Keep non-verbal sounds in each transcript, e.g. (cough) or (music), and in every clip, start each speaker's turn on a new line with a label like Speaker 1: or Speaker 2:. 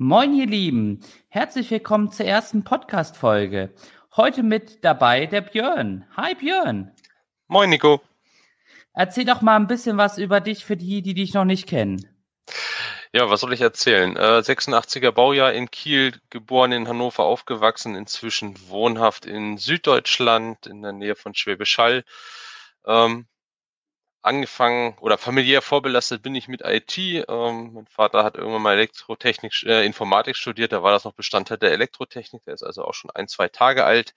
Speaker 1: Moin, ihr Lieben. Herzlich willkommen zur ersten Podcast-Folge. Heute mit dabei der Björn. Hi, Björn.
Speaker 2: Moin, Nico.
Speaker 1: Erzähl doch mal ein bisschen was über dich für die, die dich noch nicht kennen.
Speaker 2: Ja, was soll ich erzählen? Äh, 86er Baujahr in Kiel, geboren in Hannover, aufgewachsen, inzwischen wohnhaft in Süddeutschland, in der Nähe von Schwäbisch Hall. Ähm, angefangen oder familiär vorbelastet bin ich mit IT. Ähm, mein Vater hat irgendwann mal Elektrotechnik, äh, Informatik studiert, da war das noch Bestandteil der Elektrotechnik, der ist also auch schon ein, zwei Tage alt.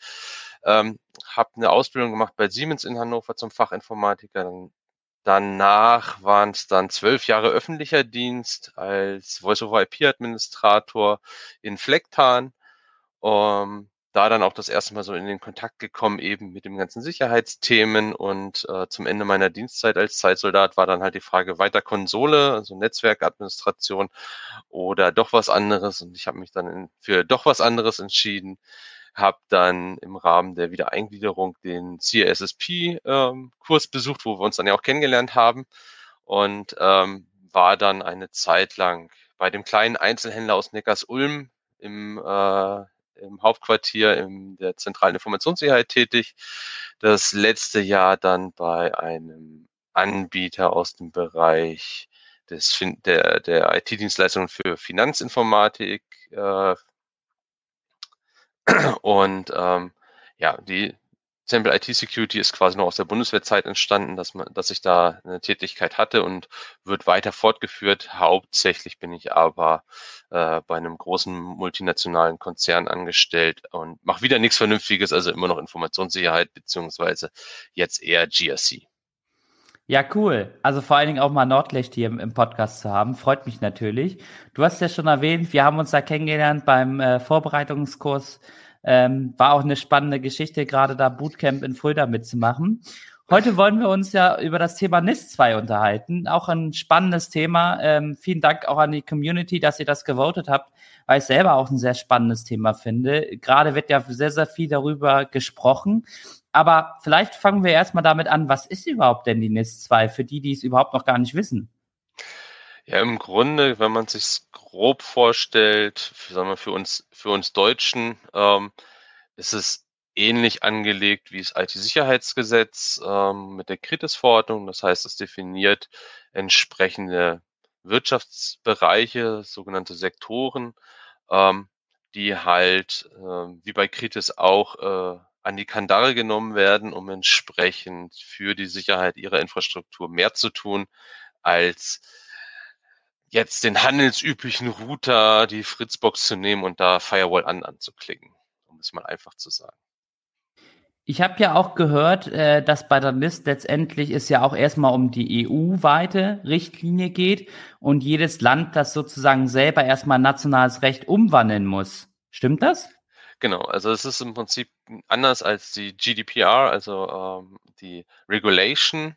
Speaker 2: Ähm, habe eine Ausbildung gemacht bei Siemens in Hannover zum Fachinformatiker. Dann, danach waren es dann zwölf Jahre öffentlicher Dienst als Voice-over-IP-Administrator in Flecktan. Ähm, da dann auch das erste Mal so in den Kontakt gekommen, eben mit dem ganzen Sicherheitsthemen und äh, zum Ende meiner Dienstzeit als Zeitsoldat war dann halt die Frage weiter Konsole, also Netzwerkadministration oder doch was anderes. Und ich habe mich dann in, für doch was anderes entschieden, habe dann im Rahmen der Wiedereingliederung den CSSP-Kurs ähm, besucht, wo wir uns dann ja auch kennengelernt haben. Und ähm, war dann eine Zeit lang bei dem kleinen Einzelhändler aus Neckars-Ulm im äh, im Hauptquartier in der zentralen Informationssicherheit tätig. Das letzte Jahr dann bei einem Anbieter aus dem Bereich des, der, der IT-Dienstleistungen für Finanzinformatik. Äh, (clears throat) und ähm, ja, die Sample IT Security ist quasi noch aus der Bundeswehrzeit entstanden, dass man, dass ich da eine Tätigkeit hatte und wird weiter fortgeführt. Hauptsächlich bin ich aber äh, bei einem großen multinationalen Konzern angestellt und mache wieder nichts Vernünftiges, also immer noch Informationssicherheit beziehungsweise jetzt eher GRC.
Speaker 1: Ja, cool. Also vor allen Dingen auch mal Nordlicht hier im, im, Podcast zu haben. Freut mich natürlich. Du hast ja schon erwähnt, wir haben uns da kennengelernt beim äh, Vorbereitungskurs ähm, war auch eine spannende Geschichte, gerade da Bootcamp in Fulda mitzumachen. Heute wollen wir uns ja über das Thema NIS 2 unterhalten. Auch ein spannendes Thema. Ähm, vielen Dank auch an die Community, dass ihr das gewotet habt, weil ich selber auch ein sehr spannendes Thema finde. Gerade wird ja sehr, sehr viel darüber gesprochen. Aber vielleicht fangen wir erstmal damit an, was ist überhaupt denn die NIS 2 für die, die es überhaupt noch gar nicht wissen?
Speaker 2: Ja, im Grunde, wenn man sich grob vorstellt, für, sagen wir, für uns, für uns Deutschen, ähm, ist es ähnlich angelegt wie das IT-Sicherheitsgesetz ähm, mit der Kritis-Verordnung. Das heißt, es definiert entsprechende Wirtschaftsbereiche, sogenannte Sektoren, ähm, die halt, äh, wie bei Kritis auch, äh, an die Kandare genommen werden, um entsprechend für die Sicherheit ihrer Infrastruktur mehr zu tun, als jetzt den handelsüblichen Router, die Fritzbox zu nehmen und da Firewall an anzuklicken, um es mal einfach zu sagen.
Speaker 1: Ich habe ja auch gehört, äh, dass bei der NIST letztendlich es ja auch erstmal um die EU-weite Richtlinie geht und jedes Land das sozusagen selber erstmal nationales Recht umwandeln muss. Stimmt das?
Speaker 2: Genau, also es ist im Prinzip anders als die GDPR, also ähm, die Regulation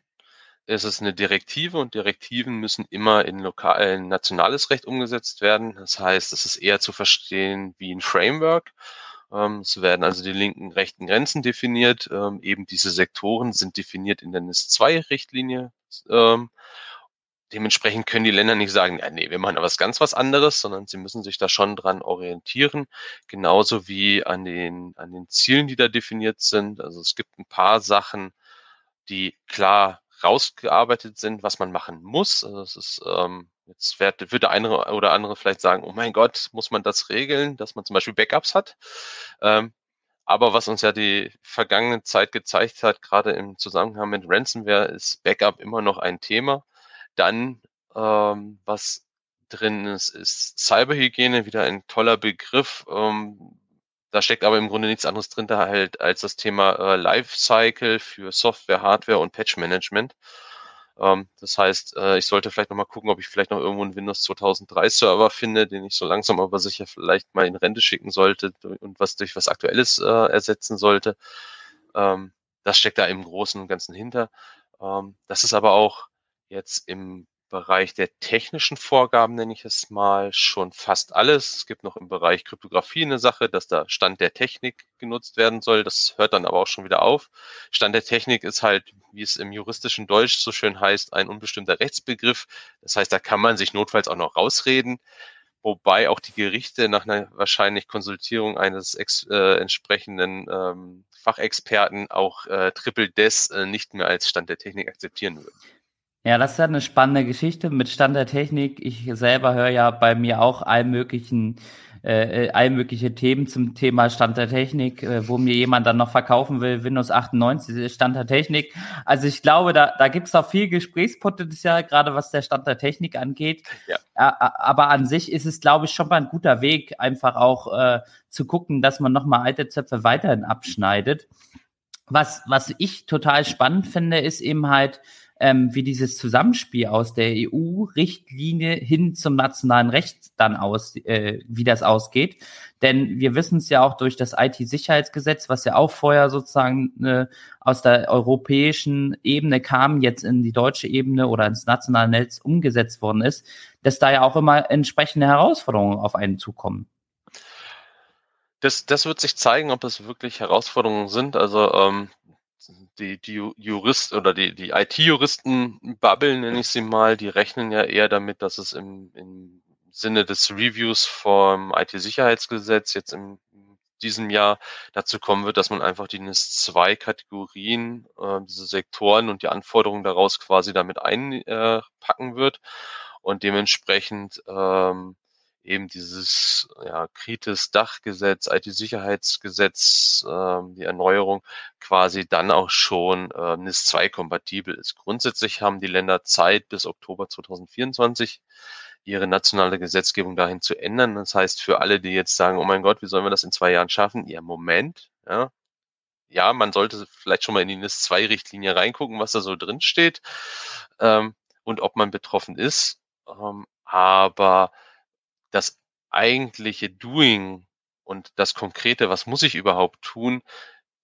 Speaker 2: ist es eine Direktive und Direktiven müssen immer in lokal, in nationales Recht umgesetzt werden. Das heißt, es ist eher zu verstehen wie ein Framework. Ähm, es werden also die linken, rechten Grenzen definiert. Ähm, eben diese Sektoren sind definiert in der NIS-2-Richtlinie. Ähm, dementsprechend können die Länder nicht sagen, ja, nee, wir machen aber ganz was anderes, sondern sie müssen sich da schon dran orientieren, genauso wie an den, an den Zielen, die da definiert sind. Also es gibt ein paar Sachen, die klar rausgearbeitet sind, was man machen muss. Also es ist, ähm, jetzt wird, wird der eine oder andere vielleicht sagen, oh mein Gott, muss man das regeln, dass man zum Beispiel Backups hat. Ähm, aber was uns ja die vergangene Zeit gezeigt hat, gerade im Zusammenhang mit Ransomware, ist Backup immer noch ein Thema. Dann, ähm, was drin ist, ist Cyberhygiene, wieder ein toller Begriff. Ähm, da steckt aber im Grunde nichts anderes drin da halt als das Thema äh, Lifecycle für Software, Hardware und Patch Management. Ähm, das heißt, äh, ich sollte vielleicht nochmal gucken, ob ich vielleicht noch irgendwo einen Windows 2003 Server finde, den ich so langsam aber sicher vielleicht mal in Rente schicken sollte und was durch was Aktuelles äh, ersetzen sollte. Ähm, das steckt da im Großen und Ganzen hinter. Ähm, das ist aber auch jetzt im Bereich der technischen Vorgaben, nenne ich es mal, schon fast alles. Es gibt noch im Bereich Kryptographie eine Sache, dass da Stand der Technik genutzt werden soll. Das hört dann aber auch schon wieder auf. Stand der Technik ist halt, wie es im juristischen Deutsch so schön heißt, ein unbestimmter Rechtsbegriff. Das heißt, da kann man sich notfalls auch noch rausreden. Wobei auch die Gerichte nach einer wahrscheinlich Konsultierung eines ex, äh, entsprechenden ähm, Fachexperten auch äh, Triple Des äh, nicht mehr als Stand der Technik akzeptieren würden.
Speaker 1: Ja, das ist ja eine spannende Geschichte mit Stand der Technik. Ich selber höre ja bei mir auch all möglichen, äh, all mögliche Themen zum Thema Stand der Technik, äh, wo mir jemand dann noch verkaufen will, Windows 98 ist Stand der Technik. Also ich glaube, da, da gibt es auch viel Gesprächspotenzial, gerade was der Stand der Technik angeht. Ja. Aber an sich ist es, glaube ich, schon mal ein guter Weg, einfach auch äh, zu gucken, dass man nochmal alte Zöpfe weiterhin abschneidet. Was, was ich total spannend finde, ist eben halt, ähm, wie dieses Zusammenspiel aus der EU-Richtlinie hin zum nationalen Recht dann aus, äh, wie das ausgeht. Denn wir wissen es ja auch durch das IT-Sicherheitsgesetz, was ja auch vorher sozusagen äh, aus der europäischen Ebene kam, jetzt in die deutsche Ebene oder ins nationale Netz umgesetzt worden ist, dass da ja auch immer entsprechende Herausforderungen auf einen zukommen.
Speaker 2: Das, das wird sich zeigen, ob es wirklich Herausforderungen sind. Also ähm, die, die Jurist oder die, die IT-Juristen babbeln, nenne ich sie mal, die rechnen ja eher damit, dass es im, im Sinne des Reviews vom IT-Sicherheitsgesetz jetzt in diesem Jahr dazu kommen wird, dass man einfach die NIS-2-Kategorien, äh, diese Sektoren und die Anforderungen daraus quasi damit einpacken äh, wird und dementsprechend ähm, eben dieses ja, Kritis-Dachgesetz, IT-Sicherheitsgesetz, ähm, die Erneuerung quasi dann auch schon äh, NIS 2 kompatibel ist. Grundsätzlich haben die Länder Zeit bis Oktober 2024 ihre nationale Gesetzgebung dahin zu ändern. Das heißt, für alle, die jetzt sagen, oh mein Gott, wie sollen wir das in zwei Jahren schaffen? Ja, Moment, ja. Ja, man sollte vielleicht schon mal in die NIS 2 Richtlinie reingucken, was da so drin steht ähm, und ob man betroffen ist. Ähm, aber das eigentliche Doing und das Konkrete, was muss ich überhaupt tun,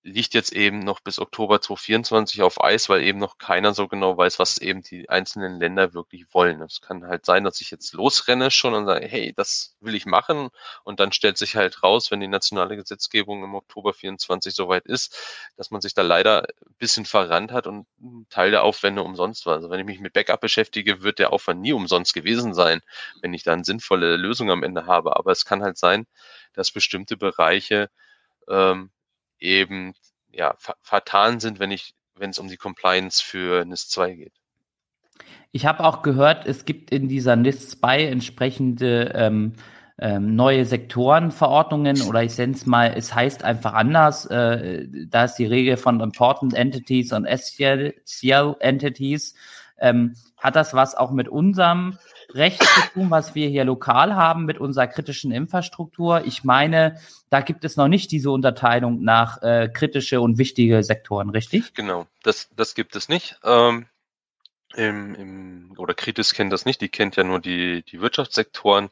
Speaker 2: liegt jetzt eben noch bis Oktober 2024 auf Eis, weil eben noch keiner so genau weiß, was eben die einzelnen Länder wirklich wollen. Es kann halt sein, dass ich jetzt losrenne schon und sage, hey, das will ich machen. Und dann stellt sich halt raus, wenn die nationale Gesetzgebung im Oktober 24 soweit ist, dass man sich da leider ein bisschen verrannt hat und ein Teil der Aufwände umsonst war. Also wenn ich mich mit Backup beschäftige, wird der Aufwand nie umsonst gewesen sein, wenn ich da eine sinnvolle Lösung am Ende habe. Aber es kann halt sein, dass bestimmte Bereiche ähm, eben ja, vertan sind, wenn ich, wenn es um die Compliance für NIS 2 geht.
Speaker 1: Ich habe auch gehört, es gibt in dieser NIS 2 entsprechende ähm, ähm, neue Sektorenverordnungen oder ich nenne es mal, es heißt einfach anders. Äh, da ist die Regel von Important Entities und Essential Entities. Ähm, hat das was auch mit unserem Recht zu tun, was wir hier lokal haben mit unserer kritischen Infrastruktur. Ich meine, da gibt es noch nicht diese Unterteilung nach äh, kritische und wichtige Sektoren, richtig?
Speaker 2: Genau, das, das gibt es nicht. Ähm, im, im, oder Kritis kennt das nicht, die kennt ja nur die, die Wirtschaftssektoren.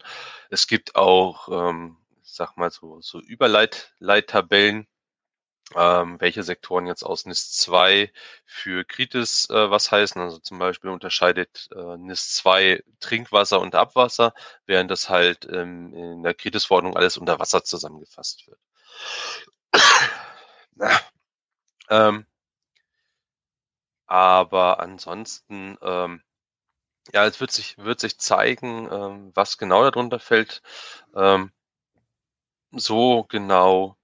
Speaker 2: Es gibt auch, ähm, ich sag mal so, so Überleittabellen, ähm, welche Sektoren jetzt aus NIS 2 für Kritis äh, was heißen. Also zum Beispiel unterscheidet äh, NIS 2 Trinkwasser und Abwasser, während das halt ähm, in der Kritis-Verordnung alles unter Wasser zusammengefasst wird. (clears throat) ähm, aber ansonsten, ähm, ja, es wird sich, wird sich zeigen, ähm, was genau darunter fällt. Ähm, so genau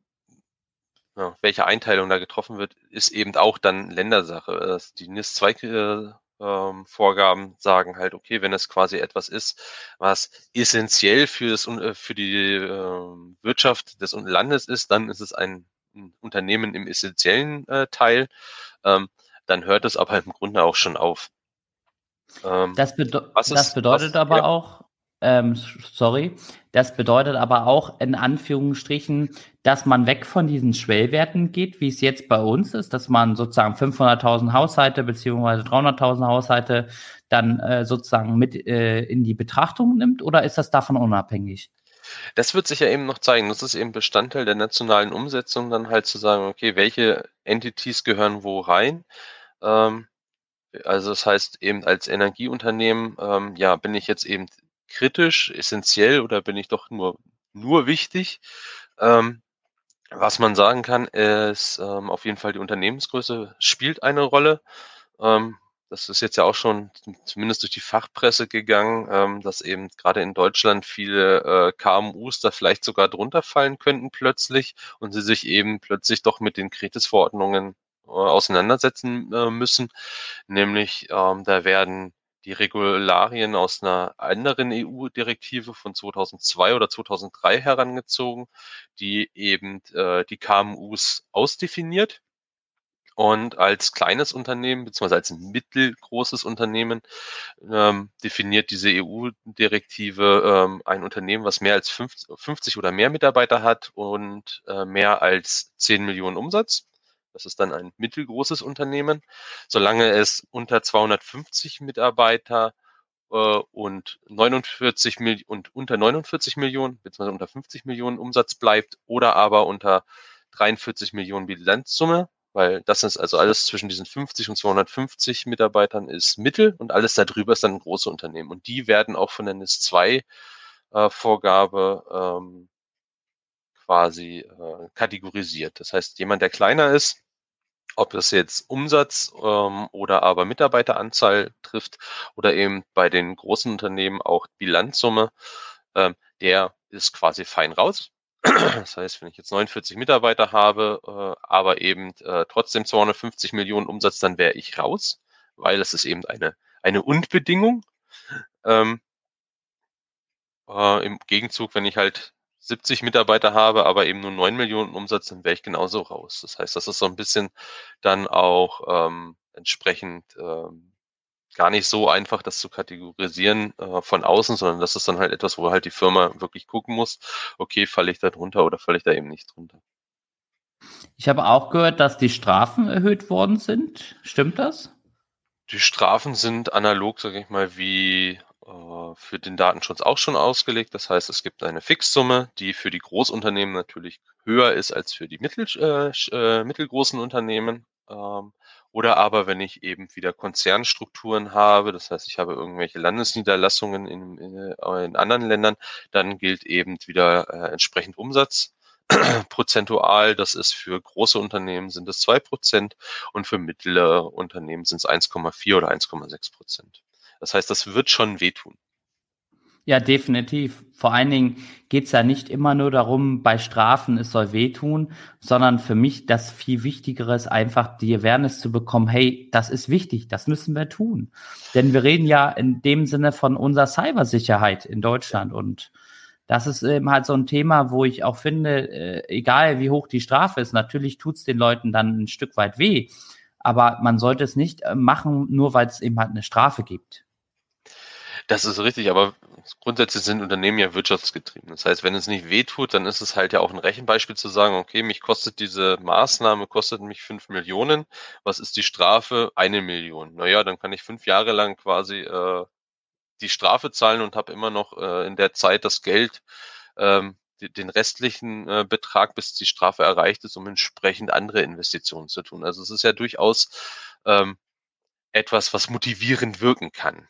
Speaker 2: ja, welche Einteilung da getroffen wird, ist eben auch dann Ländersache. Die NIS-2-Vorgaben ähm, sagen halt, okay, wenn es quasi etwas ist, was essentiell für, das, äh, für die äh, Wirtschaft des Landes ist, dann ist es ein, Unternehmen im essentiellen äh, Teil. Ähm, dann hört es aber im Grunde auch schon auf.
Speaker 1: Ähm, das, bede das, das, bedeutet was, aber ja. auch, ähm, sorry, das bedeutet aber auch in Anführungsstrichen, dass man weg von diesen Schwellwerten geht, wie es jetzt bei uns ist, dass man sozusagen 500.000 Haushalte beziehungsweise 300.000 Haushalte dann äh, sozusagen mit äh, in die Betrachtung nimmt oder ist das davon unabhängig?
Speaker 2: Das wird sich ja eben noch zeigen. Das ist eben Bestandteil der nationalen Umsetzung, dann halt zu sagen, okay, welche Entities gehören wo rein. Ähm, also das heißt eben als Energieunternehmen, ähm, ja, bin ich jetzt eben kritisch, essentiell oder bin ich doch nur, nur wichtig? Ähm, was man sagen kann, ist ähm, auf jeden Fall die Unternehmensgröße spielt eine Rolle. Ähm, das ist jetzt ja auch schon zumindest durch die Fachpresse gegangen, ähm, dass eben gerade in Deutschland viele äh, KMUs da vielleicht sogar drunter fallen könnten plötzlich und sie sich eben plötzlich doch mit den Kretis-Verordnungen äh, auseinandersetzen äh, müssen. Nämlich ähm, da werden die Regularien aus einer anderen EU-Direktive von 2002 oder 2003 herangezogen, die eben äh, die KMUs ausdefiniert. Und als kleines Unternehmen, beziehungsweise als mittelgroßes Unternehmen, ähm, definiert diese EU-Direktive ähm, ein Unternehmen, was mehr als 50 oder mehr Mitarbeiter hat und äh, mehr als 10 Millionen Umsatz. Das ist dann ein mittelgroßes Unternehmen. Solange es unter 250 Mitarbeiter äh, und 49 Mil und unter 49 Millionen beziehungsweise unter 50 Millionen Umsatz bleibt oder aber unter 43 Millionen Bilanzsumme, weil das ist also alles zwischen diesen 50 und 250 Mitarbeitern ist Mittel und alles darüber ist dann ein großes Unternehmen. Und die werden auch von der NIS 2 äh, Vorgabe ähm, quasi äh, kategorisiert. Das heißt, jemand, der kleiner ist, ob das jetzt Umsatz ähm, oder aber Mitarbeiteranzahl trifft oder eben bei den großen Unternehmen auch Bilanzsumme, ähm, der ist quasi fein raus. (clears throat) Das heißt, wenn ich jetzt 49 Mitarbeiter habe, äh, aber eben äh, trotzdem 250 Millionen Umsatz, dann wäre ich raus, weil es ist eben eine, eine Und-Bedingung. Ähm, äh, Im Gegenzug, wenn ich halt 70 Mitarbeiter habe, aber eben nur 9 Millionen Umsatz, dann wäre ich genauso raus. Das heißt, das ist so ein bisschen dann auch ähm, entsprechend ähm, gar nicht so einfach, das zu kategorisieren äh, von außen, sondern das ist dann halt etwas, wo halt die Firma wirklich gucken muss, okay, falle ich da drunter oder falle ich da eben nicht drunter.
Speaker 1: Ich habe auch gehört, dass die Strafen erhöht worden sind. Stimmt das?
Speaker 2: Die Strafen sind analog, sage ich mal, wie für den Datenschutz auch schon ausgelegt. Das heißt, es gibt eine Fixsumme, die für die Großunternehmen natürlich höher ist als für die mittel, äh, äh, mittelgroßen Unternehmen. Ähm, oder aber, wenn ich eben wieder Konzernstrukturen habe, das heißt, ich habe irgendwelche Landesniederlassungen in, in, äh, anderen Ländern, dann gilt eben wieder äh, entsprechend Umsatz. (clears throat) Prozentual, das ist für große Unternehmen sind es zwei Prozent und für mittlere Unternehmen sind es 1,4 oder 1,6 Prozent. Das heißt, das wird schon wehtun.
Speaker 1: Ja, definitiv. Vor allen Dingen geht es ja nicht immer nur darum, bei Strafen, es soll wehtun, sondern für mich das viel Wichtigere ist einfach, die Awareness zu bekommen, hey, das ist wichtig, das müssen wir tun. Denn wir reden ja in dem Sinne von unserer Cybersicherheit in Deutschland und das ist eben halt so ein Thema, wo ich auch finde, äh, egal wie hoch die Strafe ist, natürlich tut es den Leuten dann ein Stück weit weh, aber man sollte es nicht äh, machen, nur weil es eben halt eine Strafe gibt.
Speaker 2: Das ist richtig, aber grundsätzlich sind Unternehmen ja wirtschaftsgetrieben. Das heißt, wenn es nicht wehtut, dann ist es halt ja auch ein Rechenbeispiel zu sagen, okay, mich kostet diese Maßnahme, kostet mich fünf Millionen. Was ist die Strafe? Eine Million. Naja, dann kann ich fünf Jahre lang quasi äh, die Strafe zahlen und habe immer noch äh, in der Zeit das Geld, ähm, den restlichen äh, Betrag, bis die Strafe erreicht ist, um entsprechend andere Investitionen zu tun. Also es ist ja durchaus ähm, etwas, was motivierend wirken kann.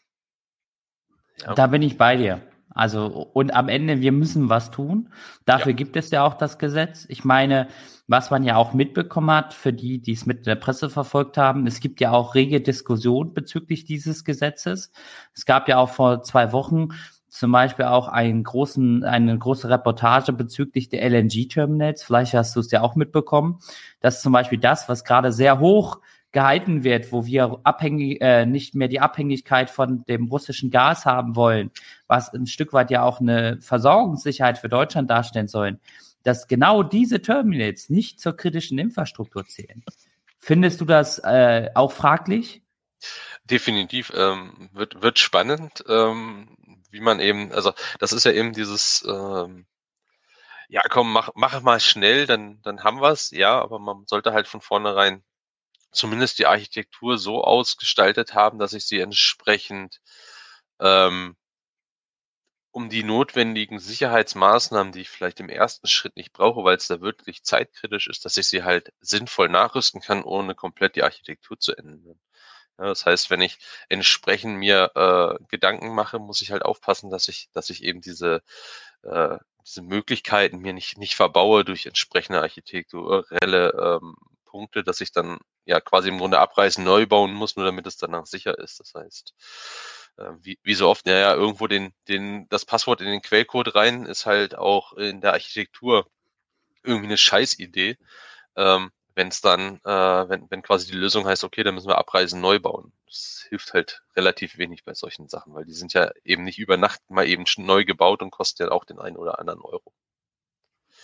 Speaker 1: Ja. Da bin ich bei dir. Also, und am Ende, wir müssen was tun. Dafür ja. gibt es ja auch das Gesetz. Ich meine, was man ja auch mitbekommen hat, für die, die es mit der Presse verfolgt haben, es gibt ja auch rege Diskussion bezüglich dieses Gesetzes. Es gab ja auch vor zwei Wochen zum Beispiel auch einen großen, eine große Reportage bezüglich der LNG-Terminals. Vielleicht hast du es ja auch mitbekommen. Das ist zum Beispiel das, was gerade sehr hoch gehalten wird, wo wir abhängig, äh, nicht mehr die Abhängigkeit von dem russischen Gas haben wollen, was ein Stück weit ja auch eine Versorgungssicherheit für Deutschland darstellen sollen, dass genau diese Terminals nicht zur kritischen Infrastruktur zählen. Findest du das äh, auch fraglich?
Speaker 2: Definitiv ähm, wird, wird spannend. Ähm, wie man eben, also das ist ja eben dieses, ähm, ja komm, mach, mach mal schnell, dann, dann haben wir's, ja, aber man sollte halt von vornherein zumindest die Architektur so ausgestaltet haben, dass ich sie entsprechend ähm, um die notwendigen Sicherheitsmaßnahmen, die ich vielleicht im ersten Schritt nicht brauche, weil es da wirklich zeitkritisch ist, dass ich sie halt sinnvoll nachrüsten kann, ohne komplett die Architektur zu ändern. Ja, das heißt, wenn ich entsprechend mir äh, Gedanken mache, muss ich halt aufpassen, dass ich, dass ich eben diese, äh, diese Möglichkeiten mir nicht, nicht verbaue durch entsprechende architekturelle ähm, Punkte, dass ich dann ja quasi im Grunde abreißen, neu bauen muss, nur damit es danach sicher ist. Das heißt, äh, wie, wie so oft, naja, irgendwo den, den, das Passwort in den Quellcode rein ist halt auch in der Architektur irgendwie eine Scheißidee. Ähm, wenn es dann, äh, wenn, wenn quasi die Lösung heißt, okay, dann müssen wir abreisen, neu bauen. Das hilft halt relativ wenig bei solchen Sachen, weil die sind ja eben nicht über Nacht mal eben neu gebaut und kosten ja auch den einen oder anderen Euro.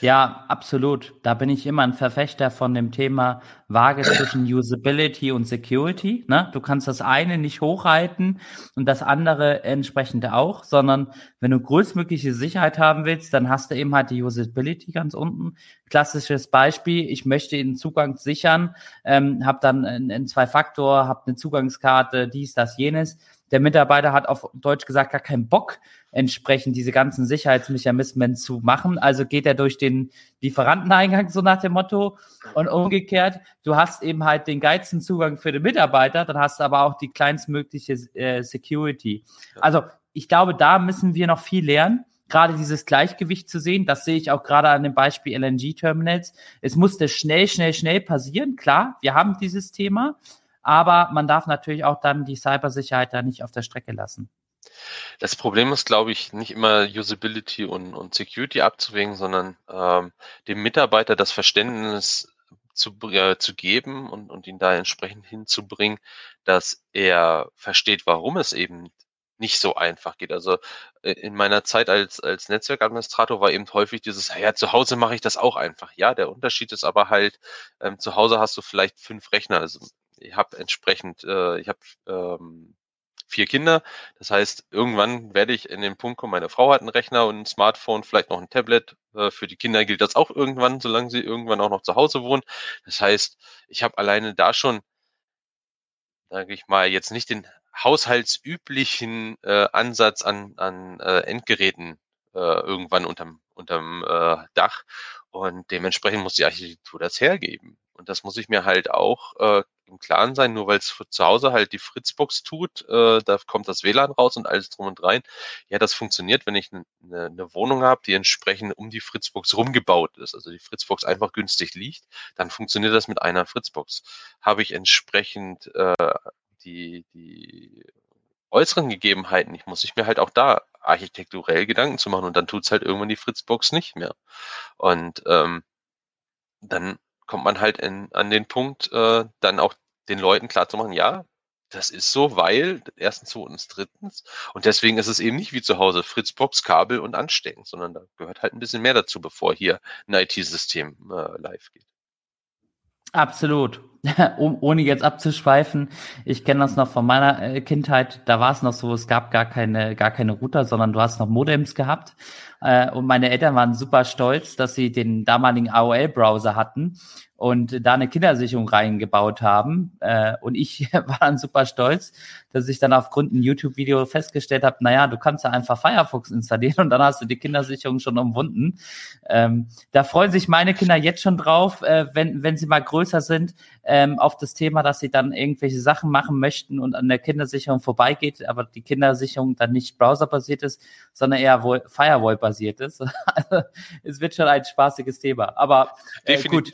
Speaker 1: Ja, absolut. Da bin ich immer ein Verfechter von dem Thema Waage zwischen Usability und Security. Ne? Du kannst das eine nicht hochhalten und das andere entsprechend auch, sondern wenn du größtmögliche Sicherheit haben willst, dann hast du eben halt die Usability ganz unten. Klassisches Beispiel, ich möchte den Zugang sichern, ähm, habe dann einen Zwei-Faktor, habe eine Zugangskarte, dies, das, jenes der Mitarbeiter hat auf Deutsch gesagt gar keinen Bock, entsprechend diese ganzen Sicherheitsmechanismen zu machen. Also geht er durch den Lieferanteneingang, so nach dem Motto. Und umgekehrt, du hast eben halt den geilsten Zugang für den Mitarbeiter, dann hast du aber auch die kleinstmögliche äh, Security. Also ich glaube, da müssen wir noch viel lernen gerade dieses Gleichgewicht zu sehen. Das sehe ich auch gerade an dem Beispiel LNG-Terminals. Es musste schnell, schnell, schnell passieren. Klar, wir haben dieses Thema, aber man darf natürlich auch dann die Cybersicherheit da nicht auf der Strecke lassen.
Speaker 2: Das Problem ist, glaube ich, nicht immer Usability und, und Security abzuwägen, sondern ähm, dem Mitarbeiter das Verständnis zu, äh, zu geben und, und ihn da entsprechend hinzubringen, dass er versteht, warum es eben nicht so einfach geht. Also äh, in meiner Zeit als, als Netzwerkadministrator war eben häufig dieses, ja, zu Hause mache ich das auch einfach. Ja, der Unterschied ist aber halt, ähm, zu Hause hast du vielleicht fünf Rechner. Also ich habe entsprechend, äh, ich habe ähm, vier Kinder. Das heißt, irgendwann werde ich in den Punkt kommen, meine Frau hat einen Rechner und ein Smartphone, vielleicht noch ein Tablet. Äh, für die Kinder gilt das auch irgendwann, solange sie irgendwann auch noch zu Hause wohnen. Das heißt, ich habe alleine da schon, sage ich mal, jetzt nicht den haushaltsüblichen äh, Ansatz an, an äh, Endgeräten äh, irgendwann unterm, unterm äh, Dach. Und dementsprechend muss die Architektur das hergeben. Und das muss ich mir halt auch äh, im Klaren sein, nur weil es zu Hause halt die Fritzbox tut, äh, da kommt das WLAN raus und alles drum und rein. Ja, das funktioniert, wenn ich eine ne, ne Wohnung habe, die entsprechend um die Fritzbox rumgebaut ist, also die Fritzbox einfach günstig liegt, dann funktioniert das mit einer Fritzbox. Habe ich entsprechend äh, die, die äußeren Gegebenheiten, ich muss ich mir halt auch da architekturell Gedanken zu machen und dann tut's halt irgendwann die Fritzbox nicht mehr. Und ähm, dann kommt man halt in, an den Punkt, äh, dann auch den Leuten klarzumachen, ja, das ist so, weil erstens, zweitens, drittens. Und deswegen ist es eben nicht wie zu Hause Fritzbox, Kabel und Anstecken, sondern da gehört halt ein bisschen mehr dazu, bevor hier ein IT-System äh, live geht.
Speaker 1: Absolut. (laughs) um, ohne jetzt abzuschweifen, ich kenne das noch von meiner äh, Kindheit, da war es noch so, es gab gar keine, gar keine Router, sondern du hast noch Modems gehabt. Äh, und meine Eltern waren super stolz, dass sie den damaligen AOL-Browser hatten und da eine Kindersicherung reingebaut haben. Äh, und ich (laughs) war dann super stolz, dass ich dann aufgrund ein YouTube-Video festgestellt habe, naja, du kannst ja einfach Firefox installieren und dann hast du die Kindersicherung schon umwunden. Ähm, da freuen sich meine Kinder jetzt schon drauf, äh, wenn, wenn sie mal größer sind, ähm, auf das Thema, dass sie dann irgendwelche Sachen machen möchten und an der Kindersicherung vorbeigeht, aber die Kindersicherung dann nicht browserbasiert ist, sondern eher Firewall-basiert ist. (laughs) Also, es wird schon ein spaßiges Thema. Aber
Speaker 2: äh, gut.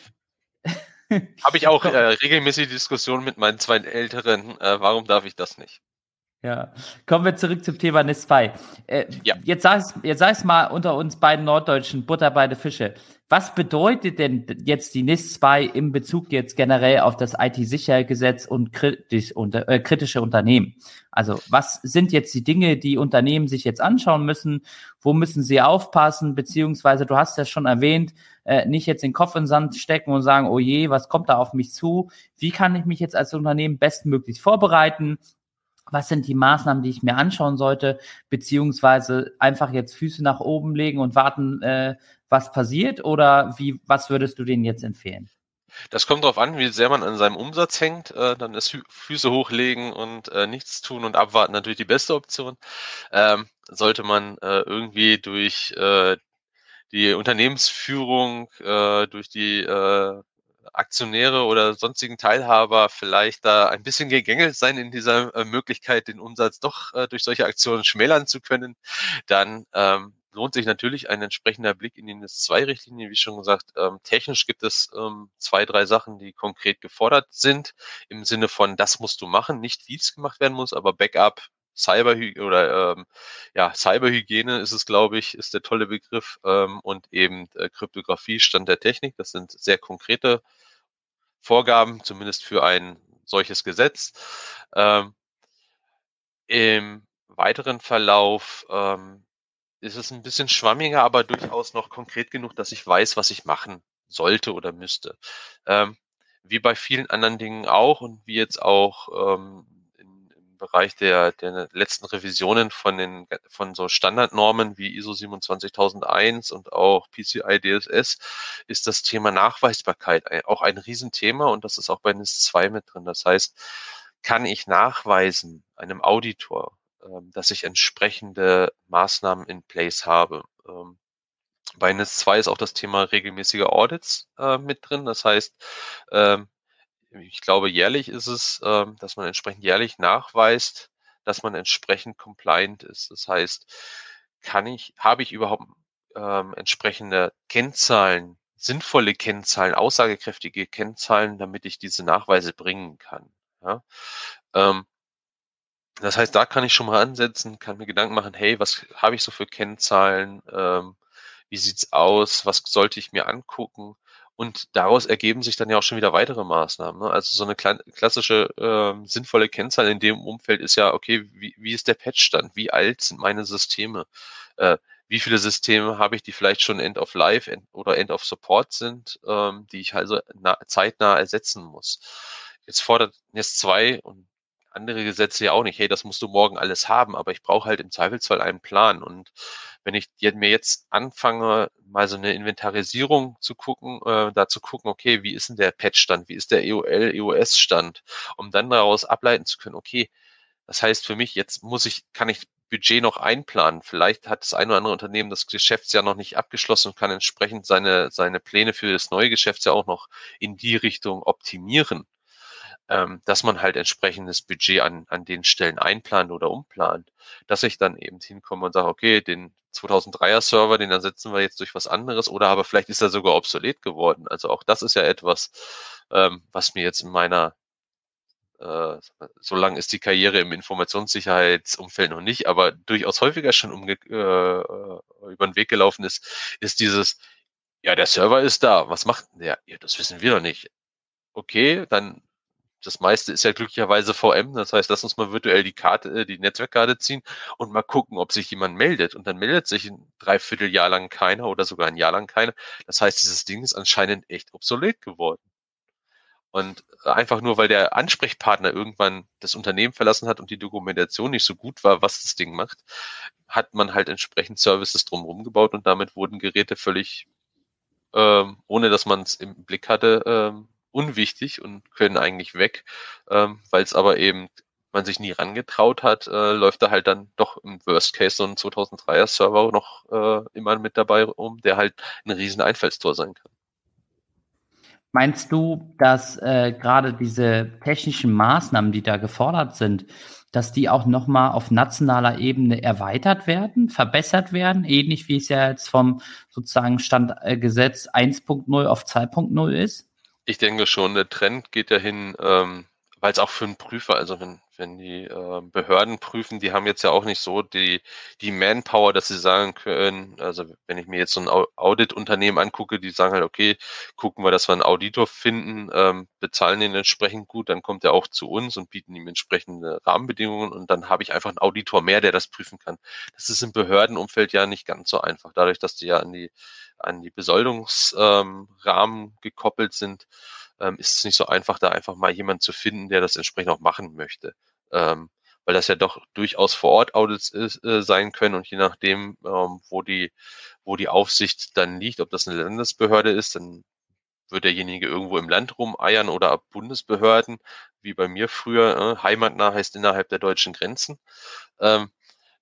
Speaker 2: Habe ich auch (laughs) äh, regelmäßig Diskussionen mit meinen zwei Älteren, äh, warum darf ich das nicht?
Speaker 1: Ja, kommen wir zurück zum Thema NIS 2. Äh, ja. Jetzt sag es jetzt sag's mal unter uns beiden Norddeutschen, Butter bei der Fische. Was bedeutet denn jetzt die NIS 2 im Bezug jetzt generell auf das IT-Sicherheitsgesetz und kritisch, unter, äh, kritische Unternehmen? Also was sind jetzt die Dinge, die Unternehmen sich jetzt anschauen müssen? Wo müssen sie aufpassen? Beziehungsweise, du hast ja schon erwähnt, äh, nicht jetzt den Kopf in den Sand stecken und sagen, oh je, was kommt da auf mich zu? Wie kann ich mich jetzt als Unternehmen bestmöglich vorbereiten? Was sind die Maßnahmen, die ich mir anschauen sollte, beziehungsweise einfach jetzt Füße nach oben legen und warten, äh, was passiert oder wie, was würdest du denen jetzt empfehlen?
Speaker 2: Das kommt darauf an, wie sehr man an seinem Umsatz hängt. Äh, dann ist Füße hochlegen und äh, nichts tun und abwarten natürlich die beste Option. Ähm, sollte man äh, irgendwie durch äh, die Unternehmensführung, äh, durch die Aktionäre oder sonstigen Teilhaber vielleicht da ein bisschen gegängelt sein in dieser äh, Möglichkeit, den Umsatz doch äh, durch solche Aktionen schmälern zu können, dann ähm, lohnt sich natürlich ein entsprechender Blick in die NIS-2-Richtlinie. Wie schon gesagt, ähm, technisch gibt es ähm, zwei, drei Sachen, die konkret gefordert sind, im Sinne von, das musst du machen, nicht wie es gemacht werden muss, aber Backup, Cyberhygiene oder ähm, ja, Cyberhygiene ist es, glaube ich, ist der tolle Begriff ähm, und eben äh, Kryptographie, Stand der Technik. Das sind sehr konkrete Vorgaben, zumindest für ein solches Gesetz. Ähm, Im weiteren Verlauf ähm, ist es ein bisschen schwammiger, aber durchaus noch konkret genug, dass ich weiß, was ich machen sollte oder müsste. Ähm, wie bei vielen anderen Dingen auch und wie jetzt auch ähm, Bereich der, der letzten Revisionen von den von so Standardnormen wie ISO 27001 und auch PCI DSS ist das Thema Nachweisbarkeit auch ein Riesenthema und das ist auch bei NIS 2 mit drin. Das heißt, kann ich nachweisen einem Auditor, ähm, dass ich entsprechende Maßnahmen in place habe. Ähm, bei NIS 2 ist auch das Thema regelmäßige Audits äh, mit drin. Das heißt, ähm, ich glaube, jährlich ist es, ähm, dass man entsprechend jährlich nachweist, dass man entsprechend compliant ist. Das heißt, kann ich, habe ich überhaupt ähm, entsprechende Kennzahlen, sinnvolle Kennzahlen, aussagekräftige Kennzahlen, damit ich diese Nachweise bringen kann. Ja? Ähm, das heißt, da kann ich schon mal ansetzen, kann mir Gedanken machen, hey, was habe ich so für Kennzahlen? Ähm, wie sieht's aus? Was sollte ich mir angucken? Und daraus ergeben sich dann ja auch schon wieder weitere Maßnahmen. Ne? Also so eine klassische ähm, sinnvolle Kennzahl in dem Umfeld ist ja, okay, wie, wie ist der Patchstand? Wie alt sind meine Systeme? Äh, wie viele Systeme habe ich, die vielleicht schon End of Life end oder End of Support sind, ähm, die ich also zeitnah ersetzen muss? Jetzt fordert NES 2 und andere Gesetze ja auch nicht, hey, das musst du morgen alles haben, aber ich brauche halt im Zweifelsfall einen Plan. Und wenn ich mir jetzt anfange, mal so eine Inventarisierung zu gucken, äh, da zu gucken, okay, wie ist denn der Patch-Stand, wie ist der EOL, EOS-Stand, um dann daraus ableiten zu können, okay, das heißt für mich, jetzt muss ich, kann ich Budget noch einplanen. Vielleicht hat das ein oder andere Unternehmen das Geschäftsjahr noch nicht abgeschlossen und kann entsprechend seine, seine Pläne für das neue Geschäftsjahr auch noch in die Richtung optimieren ähm, dass man halt entsprechendes Budget an, an den Stellen einplant oder umplant, dass ich dann eben hinkomme und sage, okay, den 2003er Server, den ersetzen wir jetzt durch was anderes oder aber vielleicht ist er sogar obsolet geworden. Also auch das ist ja etwas, ähm, was mir jetzt in meiner äh, so lang ist die Karriere im Informationssicherheitsumfeld noch nicht, aber durchaus häufiger schon umge äh, über den Weg gelaufen ist, ist dieses, ja, der Server ist da, was macht der? Ja, das wissen wir doch nicht. Okay, dann das meiste ist ja glücklicherweise VM. Das heißt, lass uns mal virtuell die Karte, äh, die Netzwerkkarte ziehen und mal gucken, ob sich jemand meldet. Und dann meldet sich ein Dreivierteljahr lang keiner oder sogar ein Jahr lang keiner. Das heißt, dieses Ding ist anscheinend echt obsolet geworden. Und einfach nur, weil der Ansprechpartner irgendwann das Unternehmen verlassen hat und die Dokumentation nicht so gut war, was das Ding macht, hat man halt entsprechend Services drumherum gebaut und damit wurden Geräte völlig, ähm, ohne dass man es im Blick hatte, ähm, unwichtig und können eigentlich weg, ähm, weil es aber eben man sich nie rangetraut hat, äh, läuft da halt dann doch im Worst Case so ein 2003er Server noch äh, immer mit dabei um, der halt ein riesen Einfallstor sein kann.
Speaker 1: Meinst du, dass äh, gerade diese technischen Maßnahmen, die da gefordert sind, dass die auch nochmal auf nationaler Ebene erweitert werden, verbessert werden, ähnlich wie es ja jetzt vom sozusagen Standgesetz äh, 1.0 auf 2.0 ist?
Speaker 2: Ich denke schon, der Trend geht ja hin, ähm, weil es auch für einen Prüfer, also wenn, wenn die äh, Behörden prüfen, die haben jetzt ja auch nicht so die, die Manpower, dass sie sagen können, also wenn ich mir jetzt so ein Audit-Unternehmen angucke, die sagen halt, okay, gucken wir, dass wir einen Auditor finden, ähm, bezahlen den entsprechend gut, dann kommt er auch zu uns und bieten ihm entsprechende Rahmenbedingungen und dann habe ich einfach einen Auditor mehr, der das prüfen kann. Das ist im Behördenumfeld ja nicht ganz so einfach, dadurch, dass die ja an die an die Besoldungsrahmen ähm, gekoppelt sind, ähm, ist es nicht so einfach, da einfach mal jemand zu finden, der das entsprechend auch machen möchte. Ähm, weil das ja doch durchaus vor Ort Audits ist, äh, sein können und je nachdem, ähm, wo die, wo die Aufsicht dann liegt, ob das eine Landesbehörde ist, dann wird derjenige irgendwo im Land rumeiern oder ab Bundesbehörden, wie bei mir früher, äh, heimatnah heißt innerhalb der deutschen Grenzen. Ähm,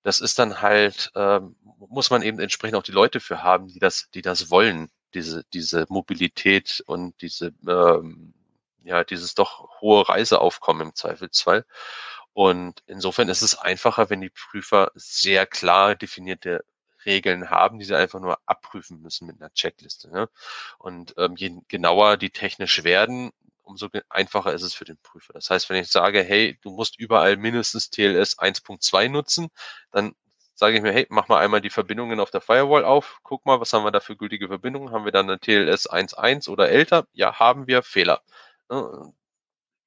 Speaker 2: das ist dann halt, ähm, muss man eben entsprechend auch die Leute für haben, die das, die das wollen, diese, diese Mobilität und diese, ähm, ja, dieses doch hohe Reiseaufkommen im Zweifelsfall. Und insofern ist es einfacher, wenn die Prüfer sehr klar definierte Regeln haben, die sie einfach nur abprüfen müssen mit einer Checkliste. Ne? Und ähm, je genauer die technisch werden, umso einfacher ist es für den Prüfer. Das heißt, wenn ich sage, hey, du musst überall mindestens TLS 1.2 nutzen, dann sage ich mir, hey, mach mal einmal die Verbindungen auf der Firewall auf, guck mal, was haben wir da für gültige Verbindungen? Haben wir dann eine TLS 1.1 oder älter? Ja, haben wir, Fehler. Ne?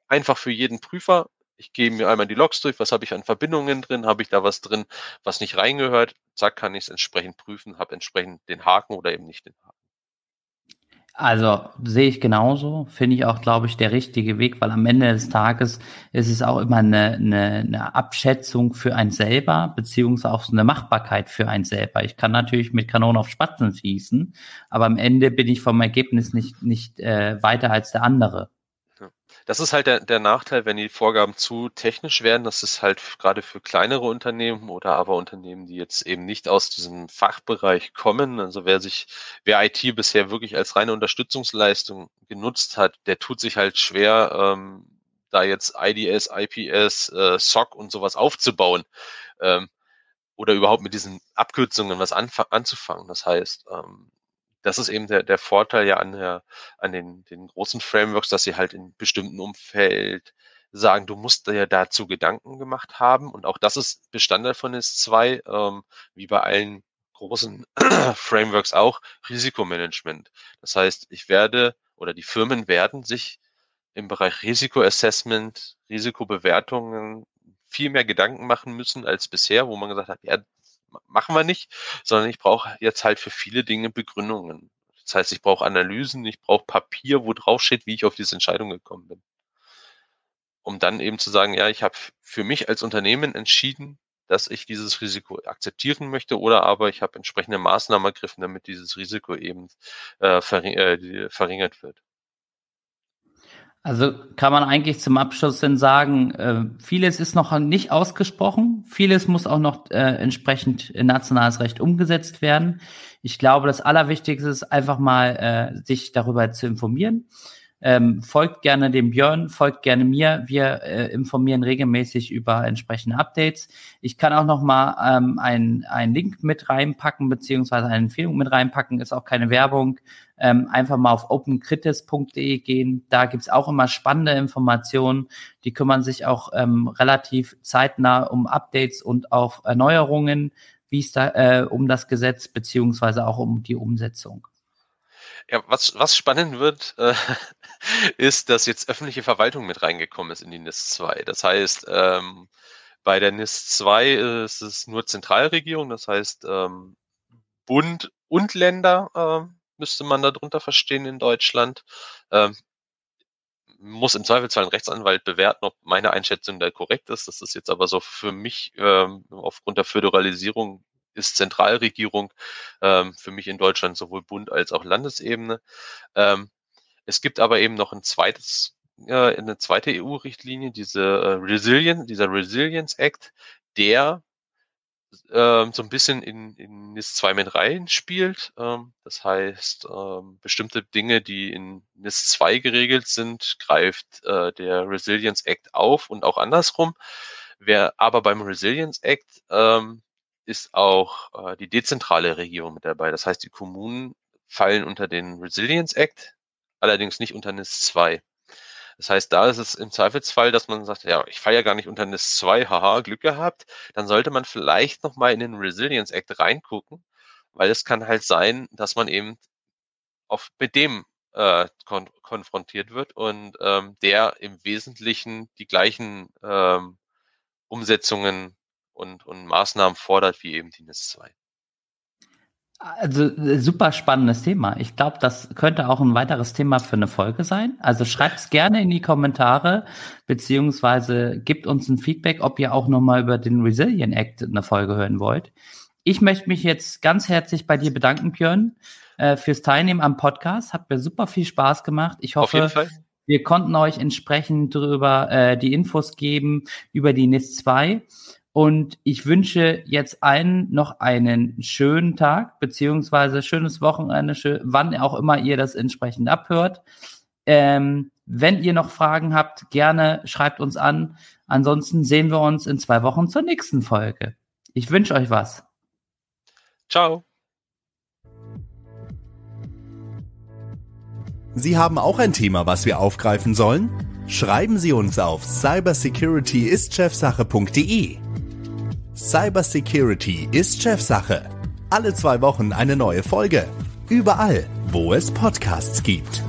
Speaker 2: Einfach für jeden Prüfer ich gehe mir einmal die Logs durch, was habe ich an Verbindungen drin, habe ich da was drin, was nicht reingehört, zack, kann ich es entsprechend prüfen, habe entsprechend den Haken oder eben nicht den Haken.
Speaker 1: Also sehe ich genauso, finde ich auch, glaube ich, der richtige Weg, weil am Ende des Tages ist es auch immer eine, eine, eine Abschätzung für einen selber, beziehungsweise auch so eine Machbarkeit für einen selber. Ich kann natürlich mit Kanonen auf Spatzen schießen, aber am Ende bin ich vom Ergebnis nicht, nicht äh, weiter als der andere.
Speaker 2: Das ist halt der, der Nachteil, wenn die Vorgaben zu technisch werden. Das ist halt gerade für kleinere Unternehmen oder aber Unternehmen, die jetzt eben nicht aus diesem Fachbereich kommen. Also wer sich, wer IT bisher wirklich als reine Unterstützungsleistung genutzt hat, der tut sich halt schwer, ähm, da jetzt IDS, IPS, äh, SOC und sowas aufzubauen. Ähm, oder überhaupt mit diesen Abkürzungen was anzufangen. Das heißt, ähm, das ist eben der, der Vorteil ja an, der, an den, den großen Frameworks, dass sie halt in bestimmten Umfeld sagen, du musst dir dazu Gedanken gemacht haben. Und auch das ist Bestandteil von NIS2, ähm, wie bei allen großen (clears throat) Frameworks auch, Risikomanagement. Das heißt, ich werde oder die Firmen werden sich im Bereich Risikoassessment, Risikobewertungen viel mehr Gedanken machen müssen als bisher, wo man gesagt hat, ja, machen wir nicht, sondern ich brauche jetzt halt für viele Dinge Begründungen. Das heißt, ich brauche Analysen, ich brauche Papier, wo drauf steht, wie ich auf diese Entscheidung gekommen bin. Um dann eben zu sagen, ja, ich habe für mich als Unternehmen entschieden, dass ich dieses Risiko akzeptieren möchte oder aber ich habe entsprechende Maßnahmen ergriffen, damit dieses Risiko eben äh, äh verringert wird.
Speaker 1: Also kann man eigentlich zum Abschluss denn sagen, äh, vieles ist noch nicht ausgesprochen, vieles muss auch noch äh, entsprechend in nationales Recht umgesetzt werden. Ich glaube, das Allerwichtigste ist einfach mal, äh, sich darüber zu informieren. Ähm, folgt gerne dem Björn, folgt gerne mir. Wir äh, informieren regelmäßig über entsprechende Updates. Ich kann auch noch mal ähm, einen Link mit reinpacken, beziehungsweise eine Empfehlung mit reinpacken, ist auch keine Werbung. Ähm, einfach mal auf openkritis.de gehen. Da gibt's auch immer spannende Informationen. Die kümmern sich auch ähm, relativ zeitnah um Updates und auch Erneuerungen, wie es da äh, um das Gesetz beziehungsweise auch um die Umsetzung.
Speaker 2: Ja, was, was spannend wird, äh, ist, dass jetzt öffentliche Verwaltung mit reingekommen ist in die NIS 2. Das heißt, ähm, bei der NIS 2 ist es nur Zentralregierung, das heißt ähm, Bund und Länder äh, müsste man darunter verstehen in Deutschland. Ähm, muss im Zweifelsfall ein Rechtsanwalt bewerten, ob meine Einschätzung da korrekt ist. Das ist jetzt aber so für mich ähm, aufgrund der Föderalisierung ist Zentralregierung ähm, für mich in Deutschland sowohl Bund als auch Landesebene. Ähm, es gibt aber eben noch ein zweites, äh, eine zweite EU-Richtlinie, diese äh, Resilience, dieser Resilience Act, der ähm, so ein bisschen in, in NIS 2 mit rein spielt. Ähm, das heißt, ähm, bestimmte Dinge, die in NIS 2 geregelt sind, greift äh, der Resilience Act auf und auch andersrum. Wer aber beim Resilience Act ähm, ist auch äh, die dezentrale Regierung mit dabei. Das heißt, die Kommunen fallen unter den Resilience Act, allerdings nicht unter NIS 2. Das heißt, da ist es im Zweifelsfall, dass man sagt, ja, ich falle ja gar nicht unter NIS 2, haha, Glück gehabt. Dann sollte man vielleicht nochmal in den Resilience Act reingucken, weil es kann halt sein, dass man eben auf, mit dem äh, kon konfrontiert wird und ähm, der im Wesentlichen die gleichen ähm, Umsetzungen und, und Maßnahmen fordert wie eben die NIS 2.
Speaker 1: Also super spannendes Thema. Ich glaube, das könnte auch ein weiteres Thema für eine Folge sein. Also schreibt es gerne in die Kommentare, beziehungsweise gebt uns ein Feedback, ob ihr auch nochmal über den Resilient Act eine Folge hören wollt. Ich möchte mich jetzt ganz herzlich bei dir bedanken, Björn, äh, fürs Teilnehmen am Podcast. Hat mir super viel Spaß gemacht. Ich hoffe, wir konnten euch entsprechend darüber äh, die Infos geben über die NIS 2. Und ich wünsche jetzt allen noch einen schönen Tag, beziehungsweise schönes Wochenende, schön, wann auch immer ihr das entsprechend abhört. Ähm, wenn ihr noch Fragen habt, gerne schreibt uns an. Ansonsten sehen wir uns in zwei Wochen zur nächsten Folge. Ich wünsche euch was.
Speaker 2: Ciao.
Speaker 3: Sie haben auch ein Thema, was wir aufgreifen sollen? Schreiben Sie uns auf cybersecurityistchefsache.de. Cybersecurity ist Chefsache. Alle zwei Wochen eine neue Folge. Überall, wo es Podcasts gibt.